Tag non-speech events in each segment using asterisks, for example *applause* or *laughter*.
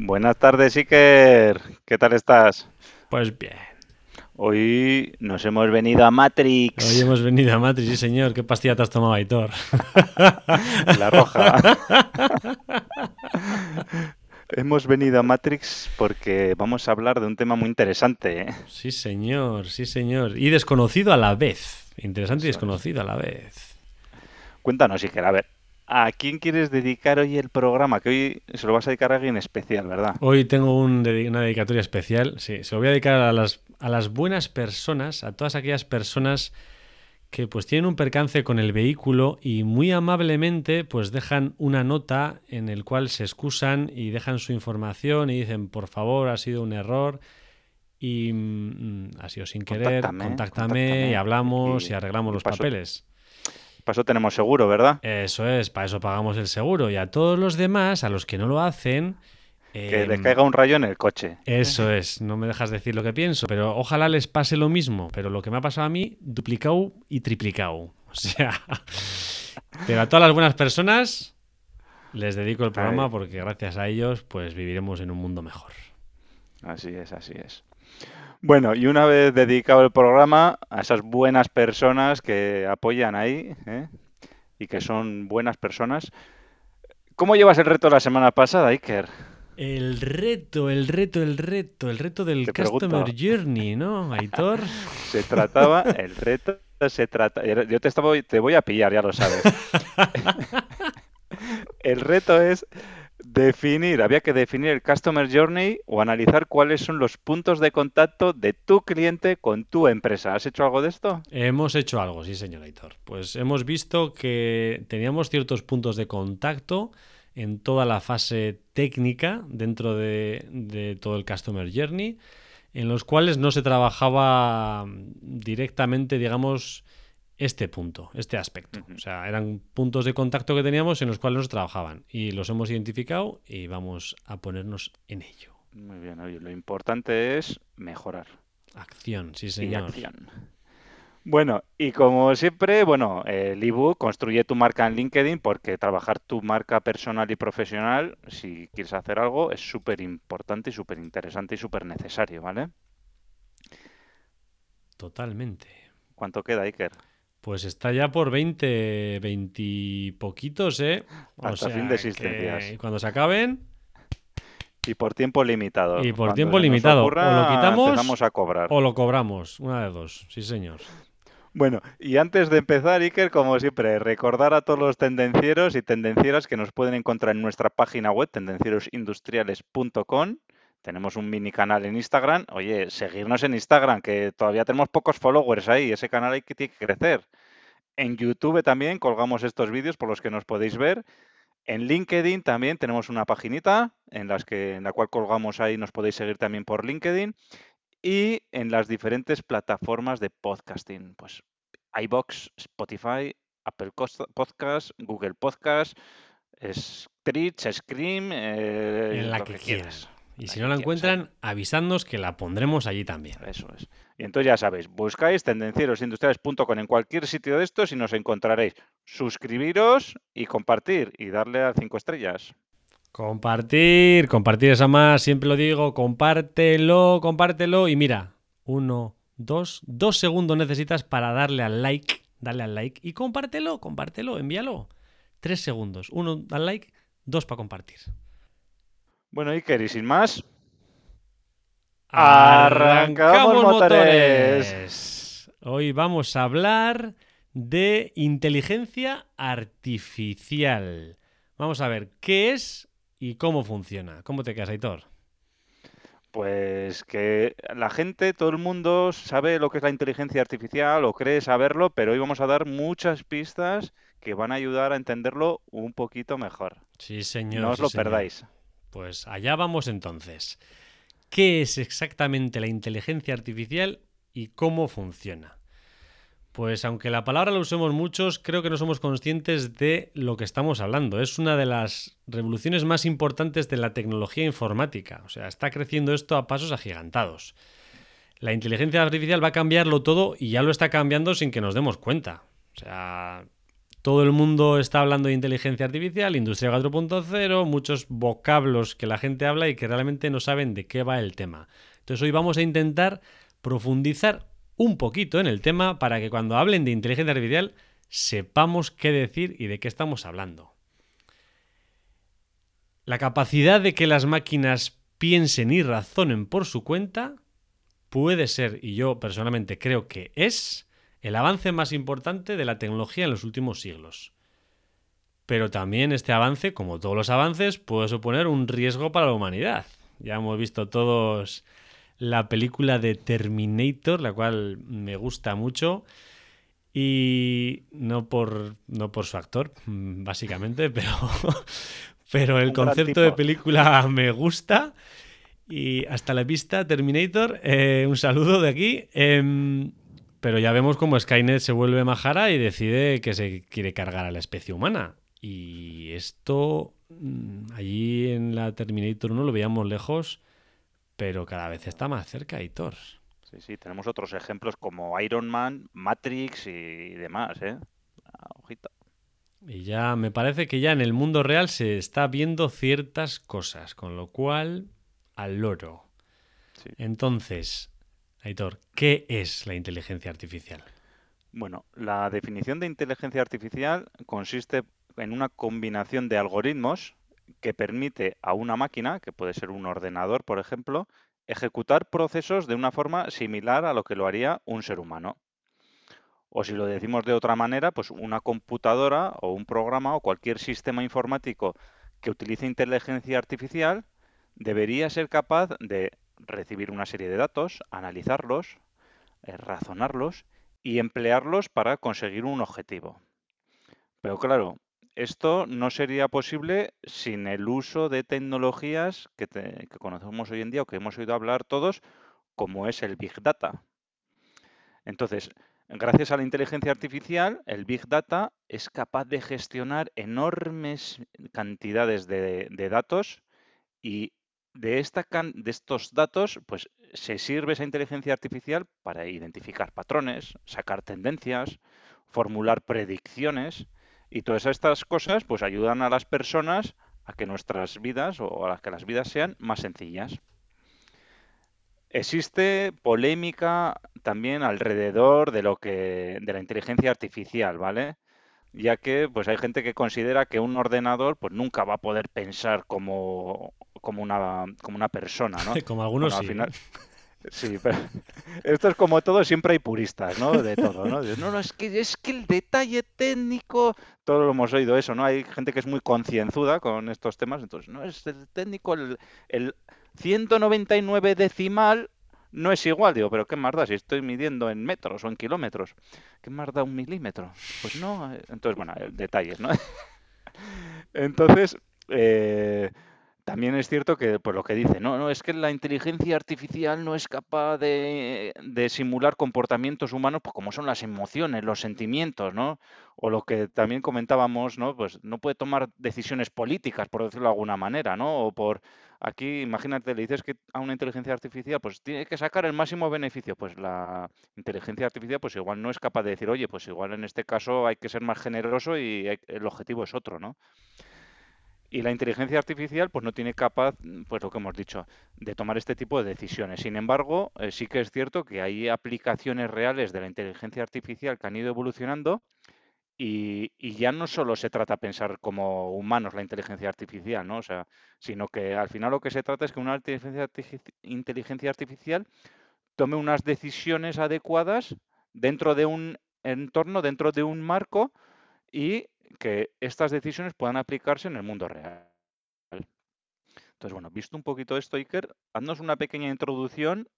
Buenas tardes, Iker. ¿Qué tal estás? Pues bien. Hoy nos hemos venido a Matrix. Hoy hemos venido a Matrix, sí señor. ¿Qué pastilla te has tomado, Aitor? La roja. *laughs* hemos venido a Matrix porque vamos a hablar de un tema muy interesante. ¿eh? Sí señor, sí señor. Y desconocido a la vez. Interesante y desconocido a la vez. Cuéntanos, Iker, a ver, ¿a quién quieres dedicar hoy el programa? Que hoy se lo vas a dedicar a alguien especial, ¿verdad? Hoy tengo un una dedicatoria especial. Sí, se lo voy a dedicar a las, a las buenas personas, a todas aquellas personas que pues tienen un percance con el vehículo y muy amablemente pues dejan una nota en el cual se excusan y dejan su información y dicen por favor ha sido un error y mm, ha sido sin querer, Contáctame, contáctame, contáctame y hablamos y, y- arreglamos los papeles. Para eso tenemos seguro, ¿verdad? Eso es, para eso pagamos el seguro y a todos los demás, a los que no lo hacen... Que em, le caiga un rayo en el coche. Eso es, no me dejas decir lo que pienso, pero ojalá les pase lo mismo. Pero lo que me ha pasado a mí, duplicado y triplicado. *laughs* O sea, pero a todas las buenas personas les dedico el programa Ay. porque gracias a ellos pues viviremos en un mundo mejor. Así es, así es. Bueno, y una vez dedicado el programa a esas buenas personas que apoyan ahí ¿eh? y que son buenas personas, ¿cómo llevas el reto la semana pasada, Iker? El reto, el reto, el reto, el reto del Te pregunto. Customer Journey, ¿no, Aitor? *laughs* Se trataba, el reto se trata, yo te, estaba, te voy a pillar, ya lo sabes. *laughs* *laughs* El reto es definir, había que definir el Customer Journey o analizar cuáles son los puntos de contacto de tu cliente con tu empresa. ¿Has hecho algo de esto? Hemos hecho algo, sí, señor Aitor. Pues hemos visto que teníamos ciertos puntos de contacto en toda la fase técnica dentro de, de todo el Customer Journey, en los cuales no se trabajaba directamente, digamos, este punto, este aspecto. O sea, eran puntos de contacto que teníamos en los cuales no se trabajaban y los hemos identificado y vamos a ponernos en ello. Muy bien, oye, lo importante es mejorar Acción, sí, y señor. acción. Bueno, y como siempre, bueno, el ebook construye tu marca en LinkedIn porque trabajar tu marca personal y profesional, si quieres hacer algo, es súper importante y súper interesante y súper necesario, ¿vale? Totalmente. ¿Cuánto queda, Iker? Pues está ya por 20, 20 y poquitos, ¿eh? Hasta fin de existencias. cuando se acaben, Y por tiempo limitado. Y por Cuando tiempo limitado. O lo quitamos empezamos a cobrar. o lo cobramos. Una de dos, sí, señor. Bueno, y antes de empezar, Iker, como siempre, recordar a todos los tendencieros y tendencieras que nos pueden encontrar en nuestra página web, tendencierosindustriales.com. Tenemos un mini canal en Instagram. Oye, seguirnos en Instagram, que todavía tenemos pocos followers ahí. Ese canal hay que tiene que crecer. En YouTube también colgamos estos vídeos por los que nos podéis ver. En LinkedIn también tenemos una paginita en, las que, en la cual colgamos ahí, nos podéis seguir también por LinkedIn. Y en las diferentes plataformas de podcasting, pues iBox, Spotify, Apple Podcast, Google Podcast, Stitch, Scream, eh, En la lo que, quieras. Y La si no la encuentran, avisadnos que la pondremos allí también. Eso es. Y entonces ya sabéis, buscáis tendencierosindustriales.com en cualquier sitio de estos y nos encontraréis. Suscribiros y compartir y darle a cinco estrellas. Compartir, compartir esa más, siempre lo digo, compártelo, compártelo y mira, uno, dos, dos segundos necesitas para darle al like, darle al like y compártelo, compártelo, envíalo. Tres segundos, uno al like, dos para compartir. Bueno, Iker, y sin más, ¡Arrancamos motores! Hoy vamos a hablar de inteligencia artificial. Vamos a ver qué es y cómo funciona. ¿Cómo te quedas, Aitor? Pues que la gente, todo el mundo sabe lo que es la inteligencia artificial o cree saberlo, pero hoy vamos a dar muchas pistas que van a ayudar a entenderlo un poquito mejor. Sí, señor. No os sí, lo señor. perdáis. Pues allá vamos entonces. ¿Qué es exactamente la inteligencia artificial y cómo funciona? Pues aunque la palabra la usemos muchos, creo que no somos conscientes de lo que estamos hablando. Es una de las revoluciones más importantes de la tecnología informática. O sea, está creciendo esto a pasos agigantados. La inteligencia artificial va a cambiarlo todo y ya lo está cambiando sin que nos demos cuenta. O sea, todo el mundo está hablando de inteligencia artificial, industria 4.0, muchos vocablos que la gente habla y que realmente no saben de qué va el tema. Entonces hoy vamos a intentar profundizar un poquito en el tema para que cuando hablen de inteligencia artificial sepamos qué decir y de qué estamos hablando. La capacidad de que las máquinas piensen y razonen por su cuenta puede ser, y yo personalmente creo que es, el avance más importante de la tecnología en los últimos siglos. Pero también este avance, como todos los avances, puede suponer un riesgo para la humanidad. Ya hemos visto todos la película de Terminator, la cual me gusta mucho. Y no por, no por su actor, básicamente, *laughs* pero, pero el concepto de película *laughs* me gusta. Y hasta la vista, Terminator. Eh, un saludo de aquí. Em, pero ya vemos cómo Skynet se vuelve majara y decide que se quiere cargar a la especie humana. Y esto, mm, allí en la Terminator 1 lo veíamos lejos pero cada vez está más cerca, Hitor. Sí, sí, tenemos otros ejemplos como Iron Man, Matrix y demás, ¿eh? Ojita. Y ya me parece que ya en el mundo real se está viendo ciertas cosas, con lo cual al loro. Entonces, Aitor, ¿qué es la inteligencia artificial? Bueno, la definición de inteligencia artificial consiste en una combinación de algoritmos que permite a una máquina, que puede ser un ordenador, por ejemplo, ejecutar procesos de una forma similar a lo que lo haría un ser humano. O si lo decimos de otra manera, pues una computadora o un programa o cualquier sistema informático que utilice inteligencia artificial debería ser capaz de recibir una serie de datos, analizarlos, eh, razonarlos y emplearlos para conseguir un objetivo. Pero claro, esto no sería posible sin el uso de tecnologías que, conocemos hoy en día o que hemos oído hablar todos, como es el Big Data. Entonces, gracias a la inteligencia artificial, el Big Data es capaz de gestionar enormes cantidades de, datos y de, estos datos, pues se sirve esa inteligencia artificial para identificar patrones, sacar tendencias, formular predicciones y todas estas cosas pues ayudan a las personas a que nuestras vidas o a que las vidas sean más sencillas. Existe polémica también alrededor de lo que de la inteligencia artificial, ¿vale? Ya que pues hay gente que considera que un ordenador pues nunca va a poder pensar como, como una como una persona, ¿no? *laughs* Como algunos sí. *laughs* Sí, pero *laughs* esto es como todo, siempre hay puristas, ¿no? De todo, ¿no? no, no, es que, es que el detalle técnico, todos lo hemos oído eso, ¿no? Hay gente que es muy concienzuda con estos temas, entonces, no, es el técnico, el, el 199 decimal no es igual, digo, pero ¿qué más da si estoy midiendo en metros o en kilómetros? ¿Qué más da un milímetro? Pues no, eh, entonces, bueno, detalles, ¿no? Entonces, eh, también es cierto que, pues lo que dice, no, no, es que la inteligencia artificial no es capaz de, simular comportamientos humanos, pues como son las emociones, los sentimientos, ¿no? O lo que también comentábamos, ¿no? Pues no puede tomar decisiones políticas, por decirlo de alguna manera, ¿no? O por, aquí, imagínate, le dices que a una inteligencia artificial, pues tiene que sacar el máximo beneficio. Pues la inteligencia artificial, pues igual no es capaz de decir, oye, pues igual en este caso hay que ser más generoso y el objetivo es otro, ¿no? Y la inteligencia artificial pues no tiene capaz, pues lo que hemos dicho, de tomar este tipo de decisiones. Sin embargo, eh, sí que es cierto que hay aplicaciones reales de la inteligencia artificial que han ido evolucionando y, ya no solo se trata de pensar como humanos la inteligencia artificial, ¿no? O sea, sino que al final lo que se trata es que una inteligencia, inteligencia artificial tome unas decisiones adecuadas dentro de un entorno, dentro de un marco y que estas decisiones puedan aplicarse en el mundo real. Entonces, bueno, visto un poquito esto, Iker, haznos una pequeña introducción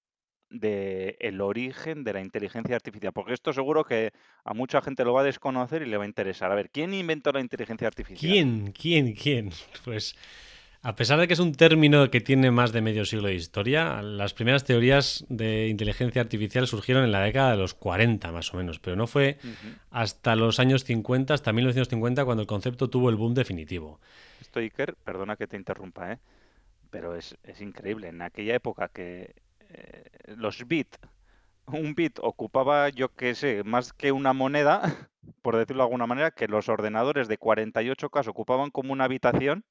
del el origen de la inteligencia artificial, porque esto seguro que a mucha gente lo va a desconocer y le va a interesar. A ver, ¿quién inventó la inteligencia artificial? ¿Quién? ¿Quién? ¿Quién? *laughs* Pues A pesar de que es un término que tiene más de medio siglo de historia, las primeras teorías de inteligencia artificial surgieron en la década de los 40 más o menos, pero no fue hasta los años 50, hasta 1950, cuando el concepto tuvo el boom definitivo. Esto, Iker, perdona que te interrumpa, ¿eh? pero es, increíble. En aquella época que eh, los bits, un bit ocupaba, yo qué sé, más que una moneda, *laughs* por decirlo de alguna manera, que los ordenadores de 48K ocupaban como una habitación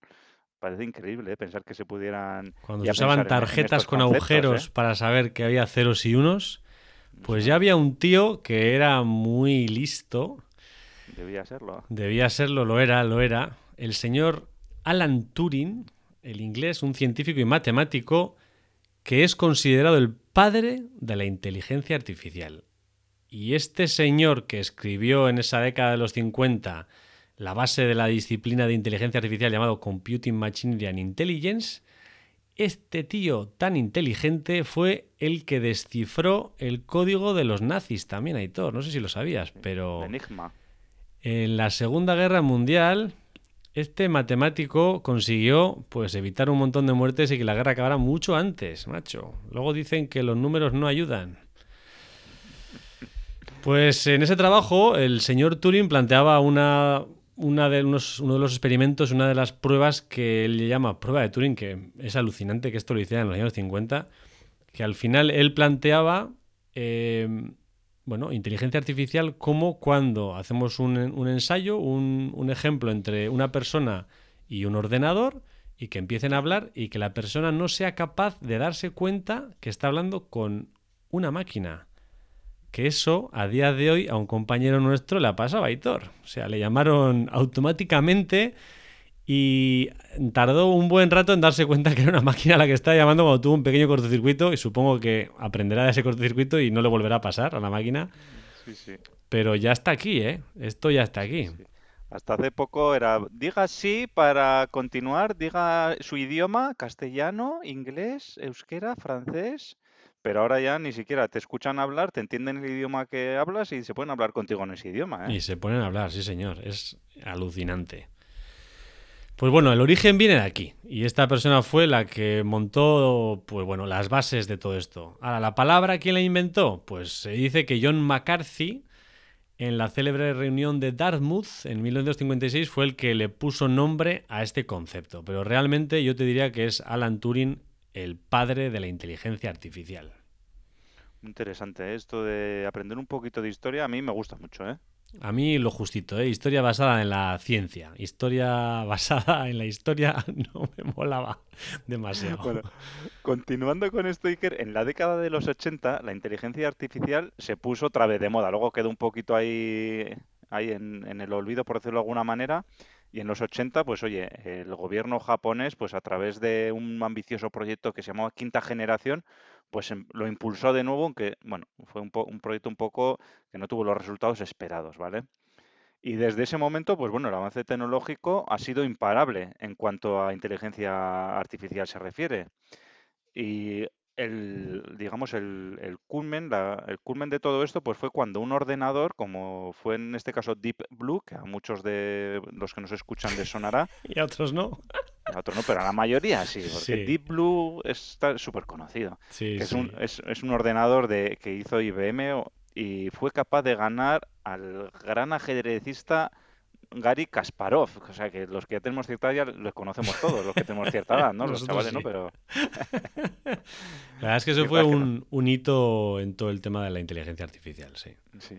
Parece increíble ¿eh? pensar que se pudieran. Cuando se usaban tarjetas con agujeros ¿eh? para saber que había ceros y unos, pues ya había un tío que era muy listo. Debía serlo. Debía serlo, lo era, lo era. El señor Alan Turing, el inglés, un científico y matemático que es considerado el padre de la inteligencia artificial. Y este señor que escribió en esa década de los 50 la base de la disciplina de inteligencia artificial llamado Computing Machinery and Intelligence, este tío tan inteligente fue el que descifró el código de los nazis también, Aitor. No sé si lo sabías, pero... Enigma. En la Segunda Guerra Mundial, este matemático consiguió pues evitar un montón de muertes y que la guerra acabara mucho antes, macho. Luego dicen que los números no ayudan. Pues en ese trabajo el señor Turing planteaba una, una de uno de los experimentos, una de las pruebas que él llama prueba de Turing, que es alucinante que esto lo hiciera en los años 50, que al final él planteaba, em, bueno, inteligencia artificial como cuando hacemos un, ensayo, un, un, ejemplo entre una persona y un ordenador, y que empiecen a hablar y que la persona no sea capaz de darse cuenta que está hablando con una máquina que eso a día de hoy a un compañero nuestro le ha pasado a. O sea, le llamaron automáticamente y tardó un buen rato en darse cuenta que era una máquina la que estaba llamando cuando tuvo un pequeño cortocircuito y supongo que aprenderá de ese cortocircuito y no le volverá a pasar a la máquina. Sí, sí. Pero ya está aquí, ¿eh? Esto ya está aquí. Hasta hace poco era, diga sí para continuar, diga su idioma, castellano, inglés, euskera, francés, pero ahora ya ni siquiera te escuchan hablar, te entienden el idioma que hablas y se pueden hablar contigo en ese idioma. ¿eh? Y se ponen a hablar, sí señor, es alucinante. Pues bueno, el origen viene de aquí y esta persona fue la que montó, pues bueno, las bases de todo esto. Ahora, la palabra, ¿quién la inventó? Pues se dice que John McCarthy, en la célebre reunión de Dartmouth en 1956, fue el que le puso nombre a este concepto. Pero realmente yo te diría que es Alan Turing el padre de la inteligencia artificial. Interesante, ¿eh? esto de aprender un poquito de historia a mí me gusta mucho, ¿eh? A mí lo justito, ¿eh? Historia basada en la ciencia. Historia *laughs* basada en la historia *laughs* no me molaba demasiado. Bueno, continuando con esto, Iker, en la década de los 80 la inteligencia artificial se puso otra vez de moda. Luego quedó un poquito ahí, ahí en, en el olvido, por decirlo de alguna manera. Y en los 80, pues oye, el gobierno japonés, pues a través de un ambicioso proyecto que se llamaba Quinta Generación, pues em, lo impulsó de nuevo, aunque, bueno, fue un, un proyecto un poco que no tuvo los resultados esperados, ¿vale? Y desde ese momento, pues bueno, el avance tecnológico ha sido imparable en cuanto a inteligencia artificial se refiere. Y el, digamos, el, el culmen, el culmen de todo esto, pues fue cuando un ordenador, como fue en este caso Deep Blue, que a muchos de los que nos escuchan les sonará. *laughs* y a otros no. A otros no, pero a la mayoría sí, porque Deep Blue está súper conocido. es, un, es, es, un ordenador de, que hizo IBM y fue capaz de ganar al gran ajedrecista Gary Kasparov, o sea que los que ya tenemos cierta edad ya los conocemos todos, los que tenemos cierta edad, ¿no? *laughs* los chavales, ¿no? Pero... *laughs* La verdad es que eso fue un, hito en todo el tema de la inteligencia artificial, sí. Sí.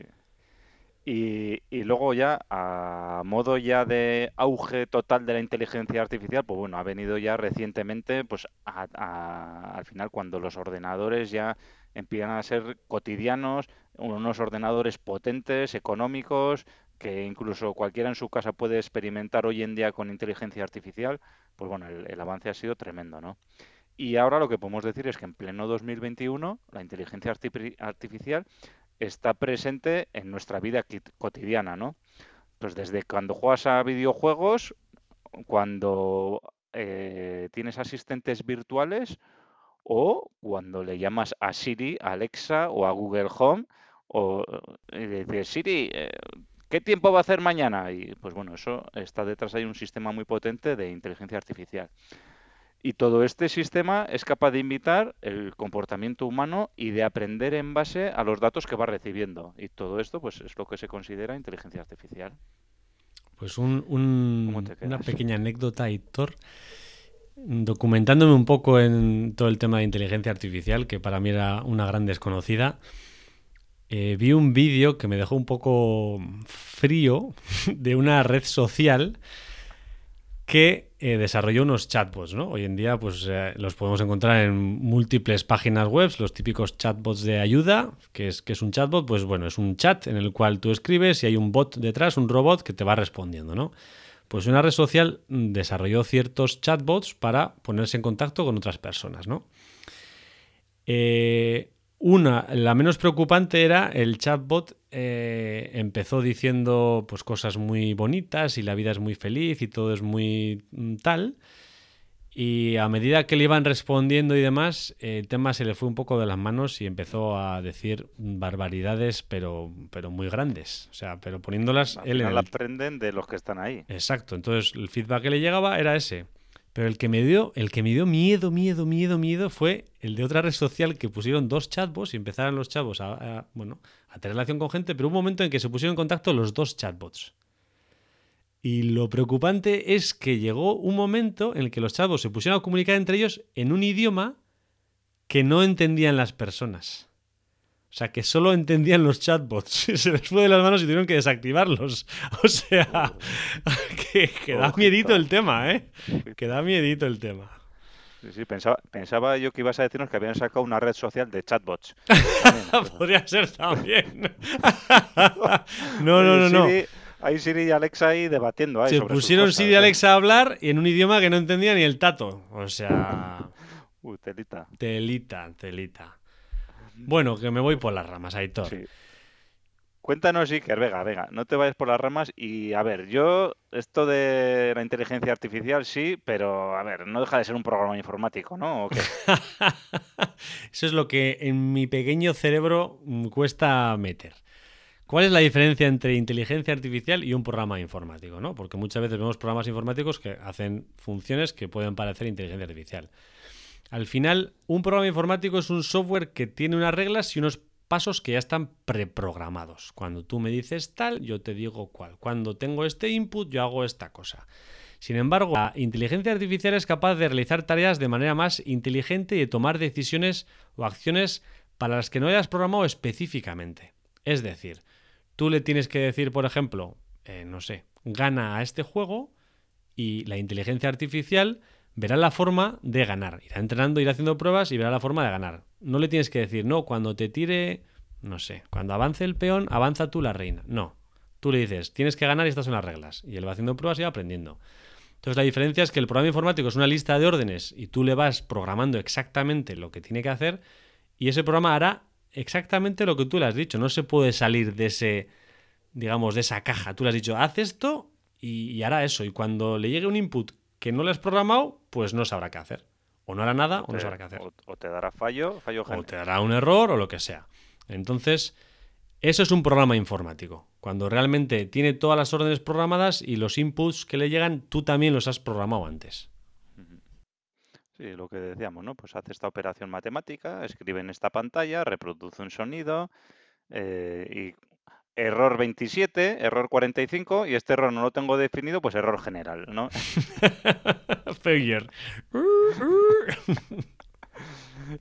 Y, y, luego ya, a modo ya de auge total de la inteligencia artificial, pues bueno, ha venido ya recientemente, pues al final cuando los ordenadores ya empiezan a ser cotidianos, unos ordenadores potentes, económicos, que incluso cualquiera en su casa puede experimentar hoy en día con inteligencia artificial, pues bueno, el, avance ha sido tremendo, ¿no? Y ahora lo que podemos decir es que en pleno 2021 la inteligencia artificial está presente en nuestra vida cotidiana, ¿no? Pues desde cuando juegas a videojuegos, cuando eh, tienes asistentes virtuales o cuando le llamas a Siri, a Alexa o a Google Home o eh, dices, Siri, eh, ¿Qué tiempo va a hacer mañana? Y pues bueno, eso está detrás hay un sistema muy potente de inteligencia artificial. Y todo este sistema es capaz de imitar el comportamiento humano y de aprender en base a los datos que va recibiendo. Y todo esto, pues, es lo que se considera inteligencia artificial. Pues un, una pequeña anécdota, Héctor. Documentándome un poco en todo el tema de inteligencia artificial, que para mí era una gran desconocida, eh, vi un vídeo que me dejó un poco frío *laughs* de una red social que eh, desarrolló unos chatbots, ¿no? Hoy en día, pues eh, los podemos encontrar en múltiples páginas web, los típicos chatbots de ayuda, que es, que es un chatbot, pues bueno, es un chat en el cual tú escribes y hay un bot detrás, un robot que te va respondiendo, ¿no? Pues una red social desarrolló ciertos chatbots para ponerse en contacto con otras personas, ¿no? Eh, una, la menos preocupante era el chatbot eh, empezó diciendo pues cosas muy bonitas y la vida es muy feliz y todo es muy mm, tal. Y a medida que le iban respondiendo y demás, el tema se le fue un poco de las manos y empezó a decir barbaridades, pero, pero muy grandes. O sea, pero poniéndolas él en aprenden de los que están ahí. Exacto. Entonces, el feedback que le llegaba era ese. Pero el que me dio, el que me dio miedo, miedo, miedo, miedo fue el de otra red social que pusieron dos chatbots y empezaron los chavos a, bueno, a tener relación con gente, pero hubo un momento en que se pusieron en contacto los dos chatbots. Y lo preocupante es que llegó un momento en el que los chatbots se pusieron a comunicar entre ellos en un idioma que no entendían las personas. O sea, que solo entendían los chatbots. *laughs* Se les fue de las manos y tuvieron que desactivarlos. *laughs* O sea, *laughs* que, da miedito el tema, ¿eh? Que da miedito el tema. Sí, sí, pensaba, pensaba yo que ibas a decirnos que habían sacado una red social de chatbots. Podría ser también. no, no, no, no. Hay Siri y Alexa ahí debatiendo. Se pusieron Siri y ¿eh? Alexa a hablar y en un idioma que no entendía ni el tato. O sea. Uh, telita. Telita, telita. Bueno, que me voy por las ramas, Aitor. Sí. Cuéntanos, Iker, venga, venga, no te vayas por las ramas y a ver, yo esto de la inteligencia artificial sí, pero a ver, no deja de ser un programa informático, ¿no? *laughs* Eso es lo que en mi pequeño cerebro cuesta meter. ¿Cuál es la diferencia entre inteligencia artificial y un programa informático? ¿no? Porque muchas veces vemos programas informáticos que hacen funciones que pueden parecer inteligencia artificial. Al final, un programa informático es un software que tiene unas reglas y unos pasos que ya están preprogramados. Cuando tú me dices tal, yo te digo cuál. Cuando tengo este input, yo hago esta cosa. Sin embargo, la inteligencia artificial es capaz de realizar tareas de manera más inteligente y de tomar decisiones o acciones para las que no hayas programado específicamente. Es decir, tú le tienes que decir, por ejemplo, eh, no sé, gana a este juego y la inteligencia artificial verá la forma de ganar. Irá entrenando, irá haciendo pruebas y verá la forma de ganar. No le tienes que decir, no, cuando te tire, no sé, cuando avance el peón, avanza tú la reina. No. Tú le dices, tienes que ganar y estas son las reglas. Y él va haciendo pruebas y va aprendiendo. Entonces la diferencia es que el programa informático es una lista de órdenes y tú le vas programando exactamente lo que tiene que hacer y ese programa hará exactamente lo que tú le has dicho. No se puede salir de ese, digamos, de esa caja. Tú le has dicho, haz esto y, y hará eso. Y cuando le llegue un input que no le has programado, pues no sabrá qué hacer. O no hará nada o, no sabrá qué hacer. O, te dará fallo, fallo O te dará un error o lo que sea. Entonces, eso es un programa informático. Cuando realmente tiene todas las órdenes programadas y los inputs que le llegan, tú también los has programado antes. Sí, lo que decíamos, ¿no? Pues hace esta operación matemática, escribe en esta pantalla, reproduce un sonido eh, y error 27, error 45 y este error no lo tengo definido, pues error general, ¿no? *laughs* Failure. *laughs*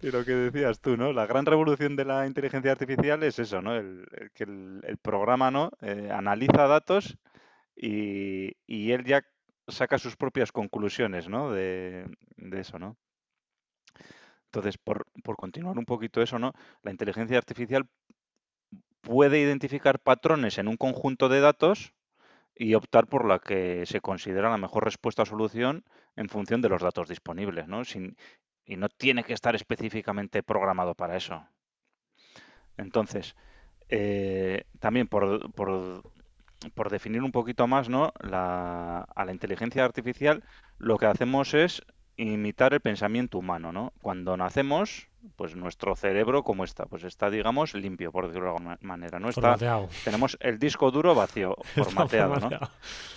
y lo que decías tú, ¿no? La gran revolución de la inteligencia artificial es eso, ¿no? El, que el, programa, ¿no? Eh, analiza datos y, él ya saca sus propias conclusiones, ¿no? De, de eso, ¿no? Entonces, por, por, continuar un poquito eso, ¿no? La inteligencia artificial puede identificar patrones en un conjunto de datos y optar por la que se considera la mejor respuesta o solución en función de los datos disponibles, ¿no? y no tiene que estar específicamente programado para eso. Entonces, eh, también por, por, definir un poquito más ¿no? a la inteligencia artificial, lo que hacemos es imitar el pensamiento humano, ¿no? Cuando nacemos, pues nuestro cerebro, ¿cómo está? Pues está, digamos, limpio, por decirlo de alguna manera, ¿no? Está, tenemos el disco duro vacío, *laughs* formateado, ¿no?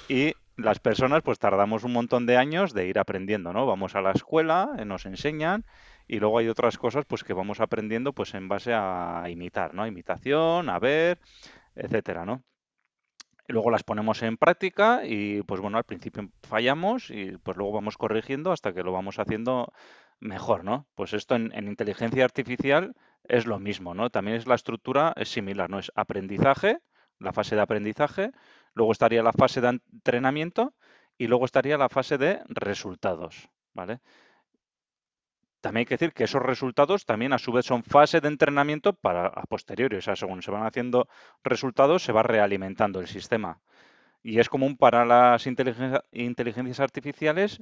Y las personas, pues tardamos un montón de años de ir aprendiendo, ¿no? Vamos a la escuela, eh, nos enseñan, y luego hay otras cosas, pues que vamos aprendiendo, pues en base a imitar, ¿no? Imitación, a ver, etcétera, ¿no? Luego las ponemos en práctica y pues bueno, al principio fallamos y pues luego vamos corrigiendo hasta que lo vamos haciendo mejor, ¿no? Pues esto en, inteligencia artificial es lo mismo, ¿no? También es la estructura, es similar, ¿no? Es aprendizaje, la fase de aprendizaje, luego estaría la fase de entrenamiento y luego estaría la fase de resultados, ¿vale? También hay que decir que esos resultados también a su vez son fase de entrenamiento para a posteriori. O sea, según se van haciendo resultados, se va realimentando el sistema. Y es común para las inteligencias artificiales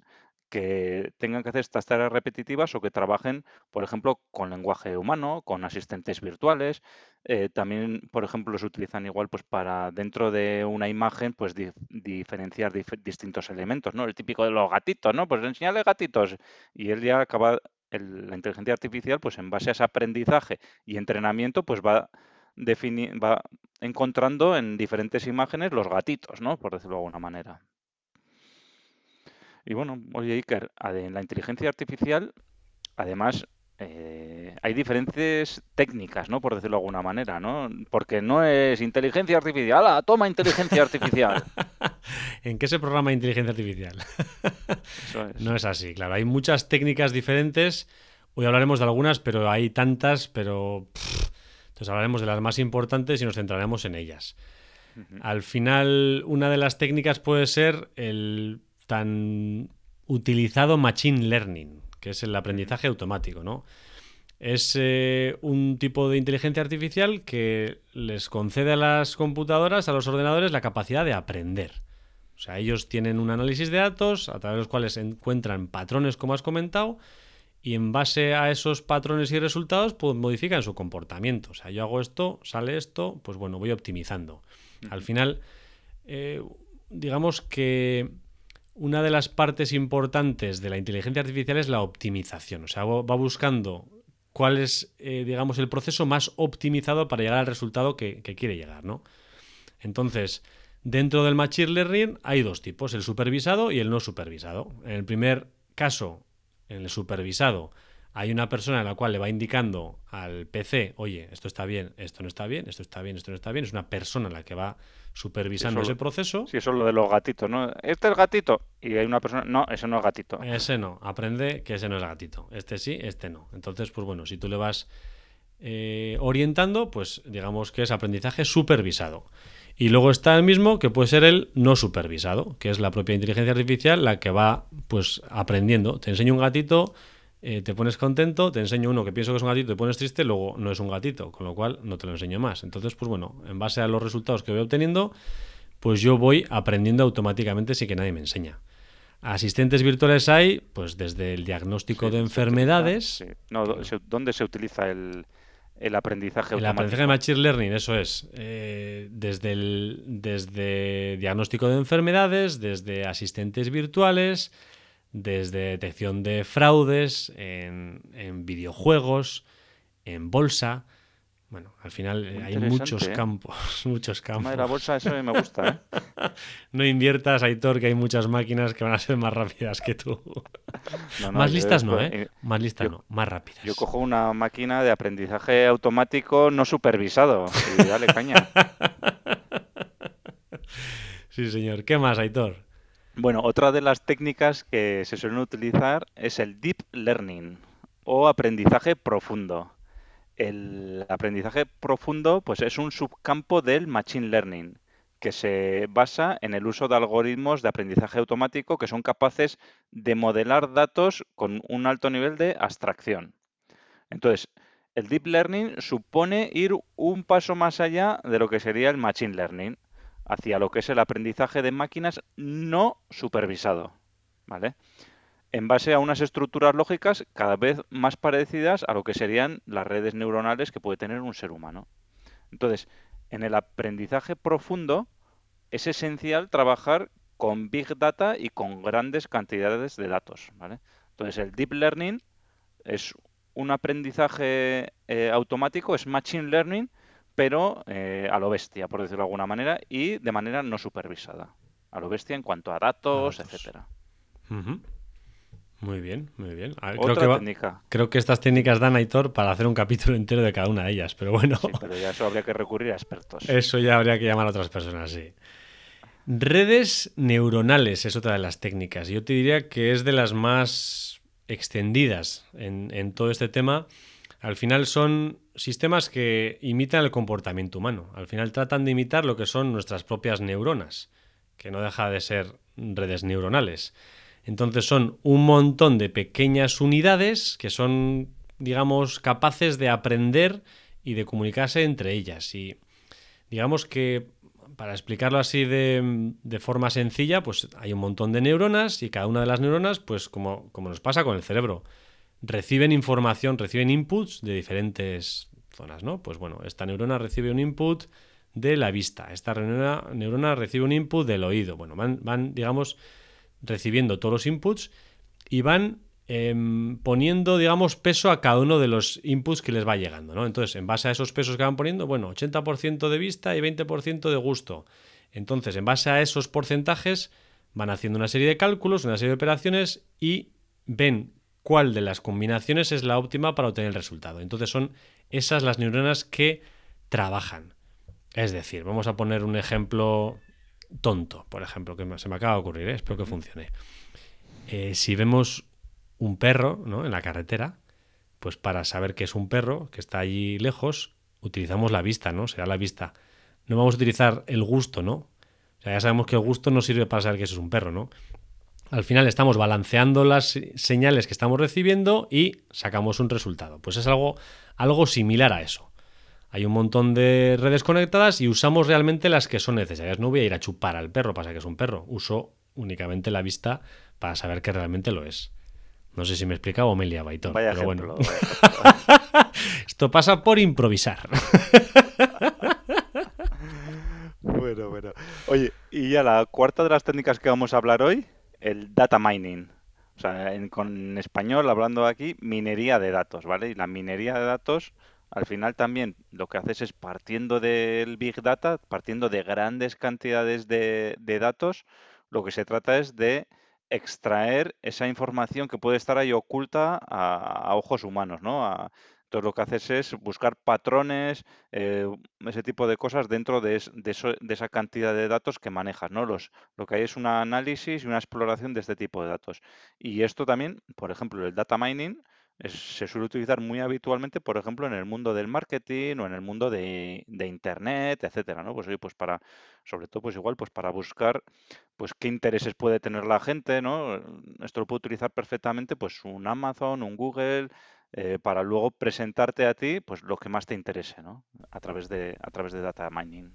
que tengan que hacer estas tareas repetitivas o que trabajen, por ejemplo, con lenguaje humano, con asistentes virtuales. Eh, también, por ejemplo, se utilizan igual pues para dentro de una imagen, pues diferenciar distintos elementos, ¿no? El típico de los gatitos, ¿no? Pues enseñarle gatitos y él ya acaba la inteligencia artificial, pues en base a ese aprendizaje y entrenamiento, pues va va encontrando en diferentes imágenes los gatitos, ¿no? Por decirlo de alguna manera. Y bueno, oye Iker, en la inteligencia artificial, además, eh, hay diferentes técnicas, ¿no? Por decirlo de alguna manera, ¿no? Porque no es inteligencia artificial, ¡Hala, toma inteligencia artificial! *laughs* ¿En qué se programa inteligencia artificial? *laughs* No es así, claro. Hay muchas técnicas diferentes. Hoy hablaremos de algunas, pero hay tantas, pero... entonces hablaremos de las más importantes y nos centraremos en ellas. Al final, una de las técnicas puede ser el tan utilizado Machine Learning, que es el aprendizaje automático, ¿no? Es eh, un tipo de inteligencia artificial que les concede a las computadoras, a los ordenadores, la capacidad de aprender. O sea, ellos tienen un análisis de datos a través de los cuales encuentran patrones, como has comentado, y en base a esos patrones y resultados, pues modifican su comportamiento. O sea, yo hago esto, sale esto, pues bueno, voy optimizando. Al final, eh, digamos que una de las partes importantes de la inteligencia artificial es la optimización. O sea, va buscando cuál es, eh, digamos, el proceso más optimizado para llegar al resultado que, quiere llegar, ¿no? Entonces, dentro del Machine Learning hay dos tipos, el supervisado y el no supervisado. En el primer caso, en el supervisado, hay una persona en la cual le va indicando al PC, oye, esto está bien, esto no está bien, esto está bien, esto no está bien. Es una persona la que va supervisando ese proceso. Sí, eso es lo de los gatitos, ¿no? Este es gatito. Y hay una persona, no, ese no es gatito. Ese no, aprende que ese no es gatito. Este sí, este no. Entonces, pues bueno, si tú le vas eh, orientando, pues digamos que es aprendizaje supervisado. Y luego está el mismo que puede ser el no supervisado, que es la propia inteligencia artificial la que va pues aprendiendo. Te enseño un gatito, eh, te pones contento, te enseño uno que pienso que es un gatito, te pones triste, luego no es un gatito, con lo cual no te lo enseño más. Entonces, pues bueno, en base a los resultados que voy obteniendo, pues yo voy aprendiendo automáticamente sin que nadie me enseña. Asistentes virtuales hay, pues desde el diagnóstico de enfermedades. ¿Dónde se utiliza el, aprendizaje El aprendizaje de Machine Learning, eso es. Eh, desde, el, desde diagnóstico de enfermedades, desde asistentes virtuales, desde detección de fraudes en, videojuegos, en bolsa. Bueno, al final eh, hay muchos ¿eh? campos, *laughs* muchos campos. la bolsa eso me gusta, ¿eh? *laughs* no inviertas, Aitor, que hay muchas máquinas que van a ser más rápidas que tú. más listas no, ¿eh? Más listas no, más rápidas. Yo cojo una máquina de aprendizaje automático no supervisado y dale caña. *laughs* sí, señor. ¿Qué más, Aitor? Bueno, otra de las técnicas que se suelen utilizar es el deep learning o aprendizaje profundo. El aprendizaje profundo pues es un subcampo del machine learning que se basa en el uso de algoritmos de aprendizaje automático que son capaces de modelar datos con un alto nivel de abstracción. Entonces, el deep learning supone ir un paso más allá de lo que sería el machine learning hacia lo que es el aprendizaje de máquinas no supervisado, ¿vale? En base a unas estructuras lógicas cada vez más parecidas a lo que serían las redes neuronales que puede tener un ser humano. Entonces, en el aprendizaje profundo es esencial trabajar con Big Data y con grandes cantidades de datos, ¿vale? Entonces, el deep learning es un aprendizaje eh, automático, es machine learning, pero eh, a lo bestia, por decirlo de alguna manera, y de manera no supervisada. A lo bestia en cuanto a datos, etcétera. Muy bien, muy bien. creo, que técnica. creo que estas técnicas dan Aitor para hacer un capítulo entero de cada una de ellas, pero bueno. Sí, pero ya eso habría que recurrir a expertos. Eso ya habría que llamar a otras personas, sí. Redes neuronales es otra de las técnicas. Yo te diría que es de las más extendidas en, todo este tema. Al final son sistemas que imitan el comportamiento humano. Al final tratan de imitar lo que son nuestras propias neuronas, que no deja de ser redes neuronales. Entonces son un montón de pequeñas unidades que son, digamos, capaces de aprender y de comunicarse entre ellas. Y digamos que, para explicarlo así de, forma sencilla, pues hay un montón de neuronas y cada una de las neuronas, pues como, como nos pasa con el cerebro, reciben información, reciben inputs de diferentes ¿no? Pues bueno, esta neurona recibe un input de la vista, esta neurona, neurona recibe un input del oído. Bueno, van, van digamos, recibiendo todos los inputs y van em, poniendo, digamos, peso a cada uno de los inputs que les va llegando, ¿no? Entonces, en base a esos pesos que van poniendo, bueno, 80% de vista y 20% de gusto. Entonces, en base a esos porcentajes, van haciendo una serie de cálculos, una serie de operaciones y ven cuál de las combinaciones es la óptima para obtener el resultado. Entonces, son esas las neuronas que trabajan. Es decir, vamos a poner un ejemplo tonto, por ejemplo, que se me acaba de ocurrir, ¿eh? espero que funcione. Eh, si vemos un perro ¿no? en la carretera, pues para saber que es un perro, que está allí lejos, utilizamos la vista, ¿no? Será la vista. No vamos a utilizar el gusto, ¿no? O sea, ya sabemos que el gusto no sirve para saber que eso es un perro, ¿no? Al final estamos balanceando las señales que estamos recibiendo y sacamos un resultado. Pues es algo, algo similar a eso. Hay un montón de redes conectadas y usamos realmente las que son necesarias. No voy a ir a chupar al perro para saber que es un perro. Uso únicamente la vista para saber que realmente lo es. No sé si me he explicado o me he pero bueno. *laughs* Esto pasa por improvisar. *laughs* bueno, bueno. Oye, y ya la cuarta de las técnicas que vamos a hablar hoy, el data mining. O sea, en, con español, hablando aquí, minería de datos, ¿vale? Y la minería de datos al final también lo que haces es partiendo del Big Data, partiendo de grandes cantidades de, datos, lo que se trata es de extraer esa información que puede estar ahí oculta a, ojos humanos, ¿no? Entonces lo que haces es buscar patrones, eh, ese tipo de cosas dentro de, esa cantidad de datos que manejas, ¿no? Los, lo que hay es un análisis y una exploración de este tipo de datos. Y esto también, por ejemplo, el data mining, se suele utilizar muy habitualmente, por ejemplo, en el mundo del marketing o en el mundo de, Internet, etcétera, ¿no? Pues pues para, sobre todo, pues igual, pues para buscar, pues qué intereses puede tener la gente, ¿no? Esto lo puede utilizar perfectamente, pues un Amazon, un Google, eh, para luego presentarte a ti, pues lo que más te interese, ¿no? A través de, a través de data mining.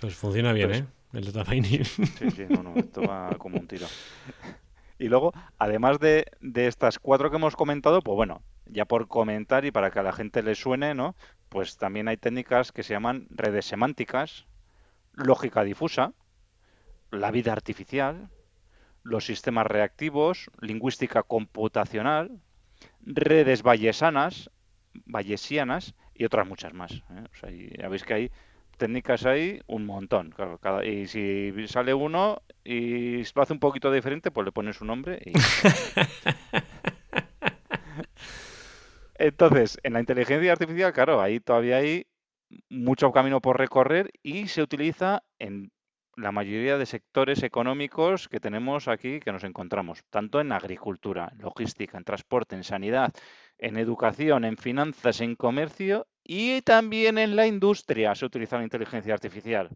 Pues funciona bien, ¿eh? El data mining. Sí, sí, no, no, esto va como un tiro. *laughs* Y luego, además de, estas cuatro que hemos comentado, pues bueno, ya por comentar y para que a la gente le suene, ¿no? Pues también hay técnicas que se llaman redes semánticas, lógica difusa, la vida artificial, los sistemas reactivos, lingüística computacional, redes vallesanas, vallesianas y otras muchas más. ¿eh? O sea, ya veis que hay técnicas hay un montón. y si sale uno y lo hace un poquito diferente, pues le pones su nombre. *laughs* Entonces, en la inteligencia artificial, claro, ahí todavía hay mucho camino por recorrer y se utiliza en la mayoría de sectores económicos que tenemos aquí, que nos encontramos, tanto en agricultura, en logística, en transporte, en sanidad, en educación, en finanzas, en comercio y también en la industria se utiliza la inteligencia artificial.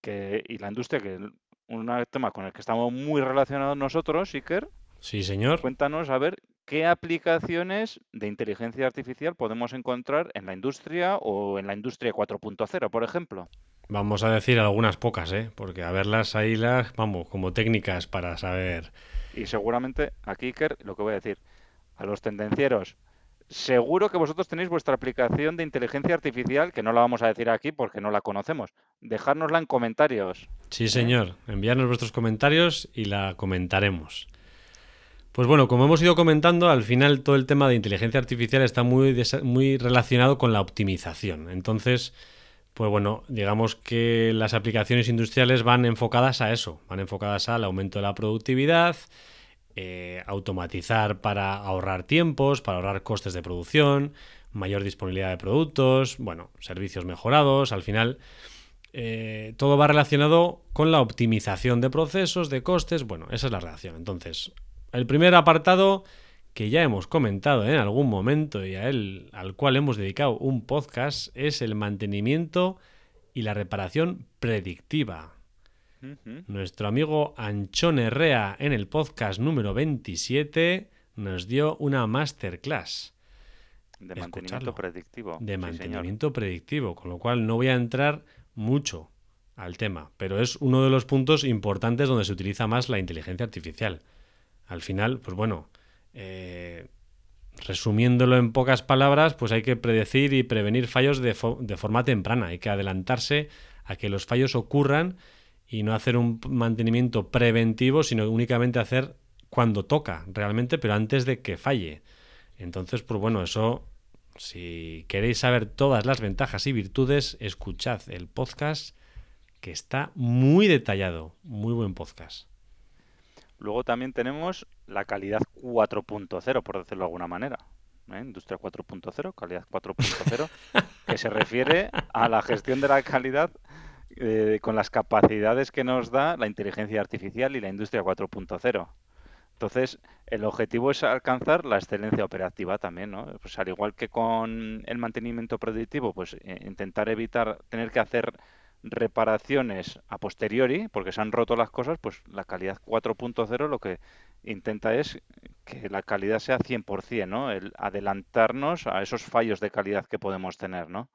Que, y la industria, que es un tema con el que estamos muy relacionados nosotros, Iker. Sí, señor. Cuéntanos a ver qué aplicaciones de inteligencia artificial podemos encontrar en la industria o en la industria 4.0, por ejemplo. Vamos a decir algunas pocas, ¿eh? Porque a verlas ahí las, vamos, como técnicas para saber. Y seguramente aquí, Iker, lo que voy a decir, a los tendencieros, seguro que vosotros tenéis vuestra aplicación de inteligencia artificial, que no la vamos a decir aquí porque no la conocemos. Dejárnosla en comentarios. Sí, señor. Enviarnos vuestros comentarios y la comentaremos. Pues bueno, como hemos ido comentando, al final todo el tema de inteligencia artificial está muy, muy relacionado con la optimización. Entonces, pues bueno, digamos que las aplicaciones industriales van enfocadas a eso, van enfocadas al aumento de la productividad, eh, automatizar para ahorrar tiempos, para ahorrar costes de producción, mayor disponibilidad de productos, bueno, servicios mejorados, al final eh, todo va relacionado con la optimización de procesos, de costes, bueno, esa es la relación. Entonces, el primer apartado que ya hemos comentado en algún momento y a él, al cual hemos dedicado un podcast es el mantenimiento y la reparación predictiva. Nuestro amigo Anchón Herrea en el podcast número 27 nos dio una masterclass. De mantenimiento predictivo. De mantenimiento predictivo, con lo cual no voy a entrar mucho al tema, pero es uno de los puntos importantes donde se utiliza más la inteligencia artificial. Al final, pues bueno, eh, resumiéndolo en pocas palabras, pues hay que predecir y prevenir fallos de, de, forma temprana. Hay que adelantarse a que los fallos ocurran y no hacer un mantenimiento preventivo, sino únicamente hacer cuando toca realmente, pero antes de que falle. Entonces, pues bueno, eso, si queréis saber todas las ventajas y virtudes, escuchad el podcast que está muy detallado, muy buen podcast. Luego también tenemos la calidad 4.0, por decirlo de alguna manera. ¿eh? Industria 4.0, calidad 4.0, que se refiere a la gestión de la calidad eh, con las capacidades que nos da la inteligencia artificial y la industria 4.0. Entonces, el objetivo es alcanzar la excelencia operativa también, ¿no? Pues al igual que con el mantenimiento predictivo, pues eh, intentar evitar tener que hacer reparaciones a posteriori, porque se han roto las cosas, pues la calidad 4.0 lo que intenta es que la calidad sea 100%, ¿no? El adelantarnos a esos fallos de calidad que podemos tener, ¿no?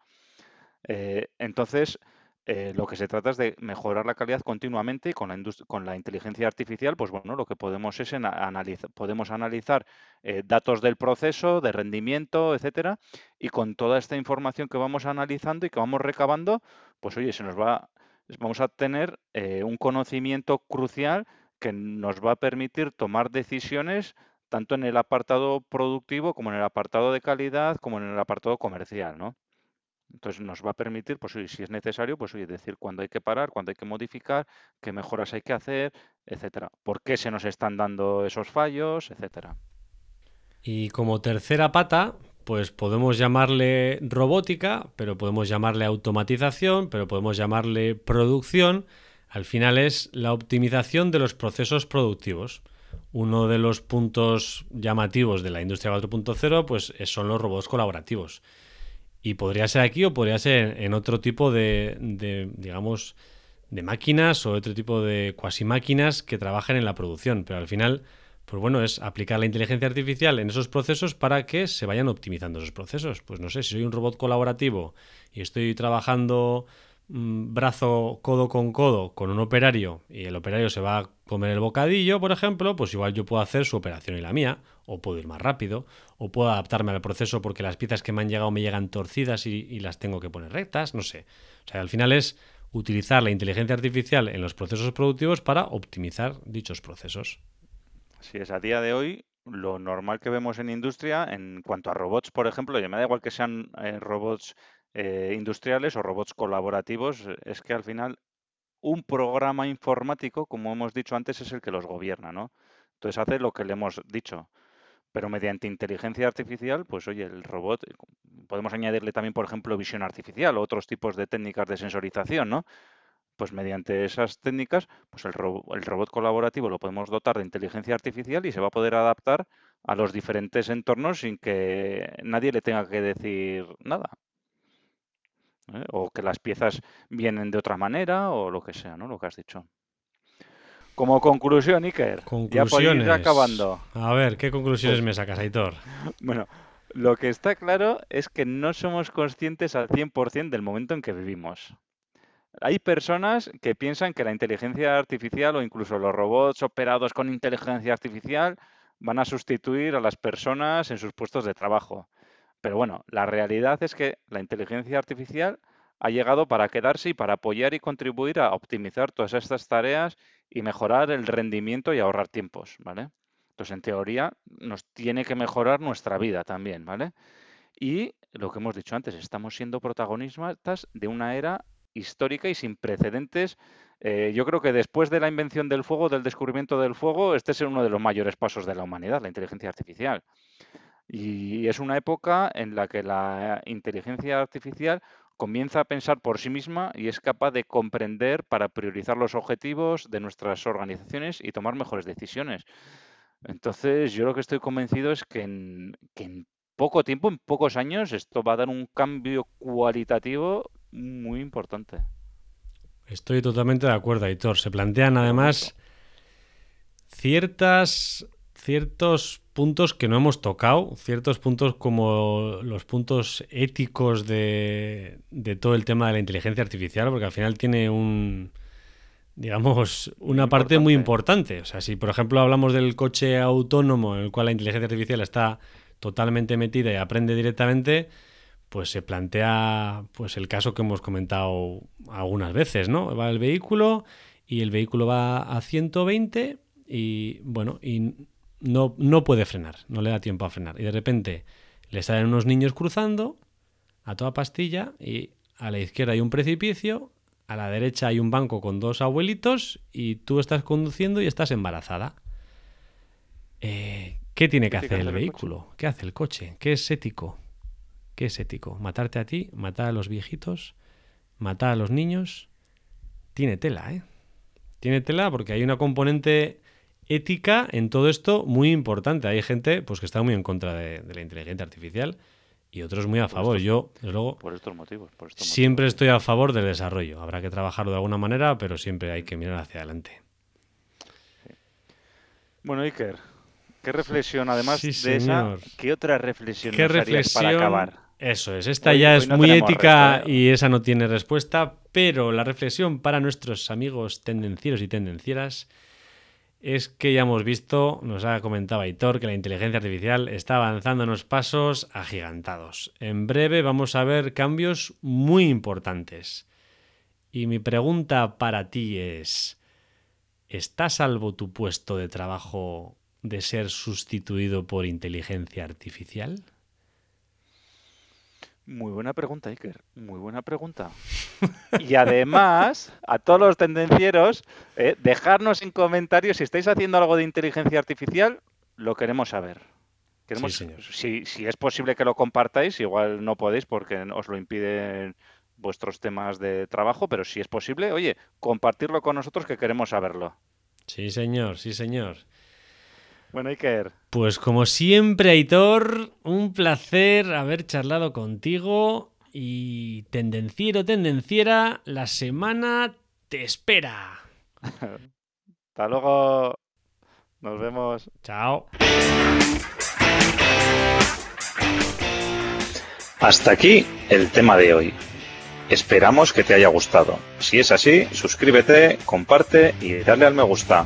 Eh, entonces, eh, lo que se trata es de mejorar la calidad continuamente y con la, con la inteligencia artificial, pues bueno, lo que podemos es analizar, podemos analizar eh, datos del proceso, de rendimiento, etcétera, y con toda esta información que vamos analizando y que vamos recabando, pues oye, se nos va, vamos a tener eh, un conocimiento crucial que nos va a permitir tomar decisiones tanto en el apartado productivo como en el apartado de calidad, como en el apartado comercial, ¿no? Entonces nos va a permitir, pues si es necesario, pues oye, decir cuándo hay que parar, cuándo hay que modificar, qué mejoras hay que hacer, etcétera. ¿Por qué se nos están dando esos fallos, etcétera? Y como tercera pata, pues podemos llamarle robótica, pero podemos llamarle automatización, pero podemos llamarle producción. Al final es la optimización de los procesos productivos. Uno de los puntos llamativos de la industria 4.0 pues son los robots colaborativos. Y podría ser aquí o podría ser en otro tipo de, digamos, de máquinas o otro tipo de cuasi máquinas que trabajen en la producción. Pero al final, pues bueno, es aplicar la inteligencia artificial en esos procesos para que se vayan optimizando esos procesos. Pues no sé, si soy un robot colaborativo y estoy trabajando Mm, brazo codo con codo con un operario y el operario se va a comer el bocadillo, por ejemplo, pues igual yo puedo hacer su operación y la mía, o puedo ir más rápido, o puedo adaptarme al proceso porque las piezas que me han llegado me llegan torcidas y, las tengo que poner rectas, no sé. O sea, al final es utilizar la inteligencia artificial en los procesos productivos para optimizar dichos procesos. Así es, a día de hoy lo normal que vemos en industria en cuanto a robots, por ejemplo, y me da igual que sean eh, robots eh, industriales o robots colaborativos, es que al final un programa informático, como hemos dicho antes, es el que los gobierna, ¿no? Entonces hace lo que le hemos dicho. Pero mediante inteligencia artificial, pues oye, el robot, eh, podemos añadirle también, por ejemplo, visión artificial o otros tipos de técnicas de sensorización, ¿no? Pues mediante esas técnicas, pues el, el robot colaborativo lo podemos dotar de inteligencia artificial y se va a poder adaptar a los diferentes entornos sin que nadie le tenga que decir nada. ¿eh? o que las piezas vienen de otra manera o lo que sea, ¿no? Lo que has dicho. Como conclusión, Iker, ya por ir acabando. A ver, ¿qué conclusiones pues me sacas, Aitor? Bueno, lo que está claro es que no somos conscientes al 100% del momento en que vivimos. Hay personas que piensan que la inteligencia artificial o incluso los robots operados con inteligencia artificial van a sustituir a las personas en sus puestos de trabajo. Pero bueno, la realidad es que la inteligencia artificial ha llegado para quedarse y para apoyar y contribuir a optimizar todas estas tareas y mejorar el rendimiento y ahorrar tiempos, ¿vale? Entonces, en teoría, nos tiene que mejorar nuestra vida también, ¿vale? Y lo que hemos dicho antes, estamos siendo protagonistas de una era histórica y sin precedentes. Eh, yo creo que después de la invención del fuego, del descubrimiento del fuego, este es uno de los mayores pasos de la humanidad, la inteligencia artificial. Y es una época en la que la inteligencia artificial comienza a pensar por sí misma y es capaz de comprender para priorizar los objetivos de nuestras organizaciones y tomar mejores decisiones. Entonces, yo lo que estoy convencido es que en, poco tiempo, en pocos años, esto va a dar un cambio cualitativo muy importante. Estoy totalmente de acuerdo, Aitor. Se plantean además ciertas, ciertos puntos que no hemos tocado, ciertos puntos como los puntos éticos de, de todo el tema de la inteligencia artificial, porque al final tiene un, digamos, una parte muy importante. O sea, si por ejemplo hablamos del coche autónomo en el cual la inteligencia artificial está totalmente metida y aprende directamente, pues se plantea pues el caso que hemos comentado algunas veces, ¿no? Va el vehículo y el vehículo va a 120 y bueno, y no, no puede frenar, no le da tiempo a frenar. Y de repente le salen unos niños cruzando a toda pastilla y a la izquierda hay un precipicio, a la derecha hay un banco con dos abuelitos y tú estás conduciendo y estás embarazada. Eh, ¿Qué tiene que hacer el vehículo? ¿Qué hace el coche? ¿Qué es ético? ¿Qué es ético? ¿Matarte a ti? ¿Matar a los viejitos? ¿Matar a los niños? Tiene tela, ¿eh? Tiene tela porque hay una componente ética en todo esto muy importante. Hay gente pues, que está muy en contra de la inteligencia artificial y otros muy a favor. Yo, desde luego, por estos motivos, siempre estoy a favor del desarrollo. Habrá que trabajarlo de alguna manera, pero siempre hay que mirar hacia adelante. Bueno, Iker, ¿qué reflexión, además de esa, qué otra reflexión ¿Qué reflexión? para acabar? Eso es, esta ya es muy ética ¿eh? y esa no tiene respuesta, pero la reflexión para nuestros amigos tendencieros y tendencieras es que ya hemos visto, nos ha comentado Aitor, que la inteligencia artificial está avanzando unos pasos agigantados. En breve vamos a ver cambios muy importantes. Y mi pregunta para ti es, ¿está salvo tu puesto de trabajo de ser sustituido por inteligencia artificial? Muy buena pregunta, Iker. Muy buena pregunta. Y además, a todos los tendencieros, eh, dejarnos en comentarios si estáis haciendo algo de inteligencia artificial, lo queremos saber. Queremos, Si, si es posible que lo compartáis, igual no podéis porque os lo impiden vuestros temas de trabajo, pero si es posible, oye, compartirlo con nosotros que queremos saberlo. Sí, señor, sí, señor. Bueno, Iker. Pues como siempre, Aitor, un placer haber charlado contigo y tendenciero, tendenciera, la semana te espera. *laughs* Hasta luego. Nos vemos. Chao. Hasta aquí el tema de hoy. Esperamos que te haya gustado. Si es así, suscríbete, comparte y dale al me gusta.